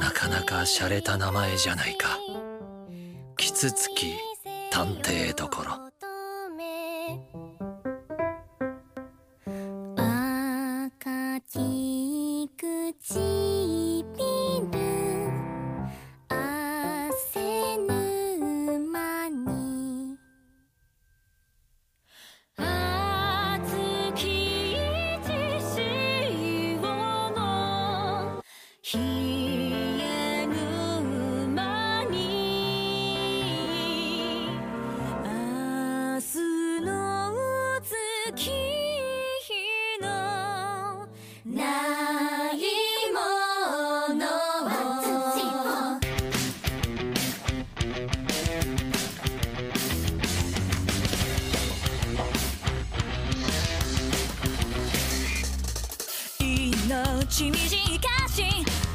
なかなか洒落た名前じゃないか。キツツキ探偵どころ。の冷え沼に明日の月のない machine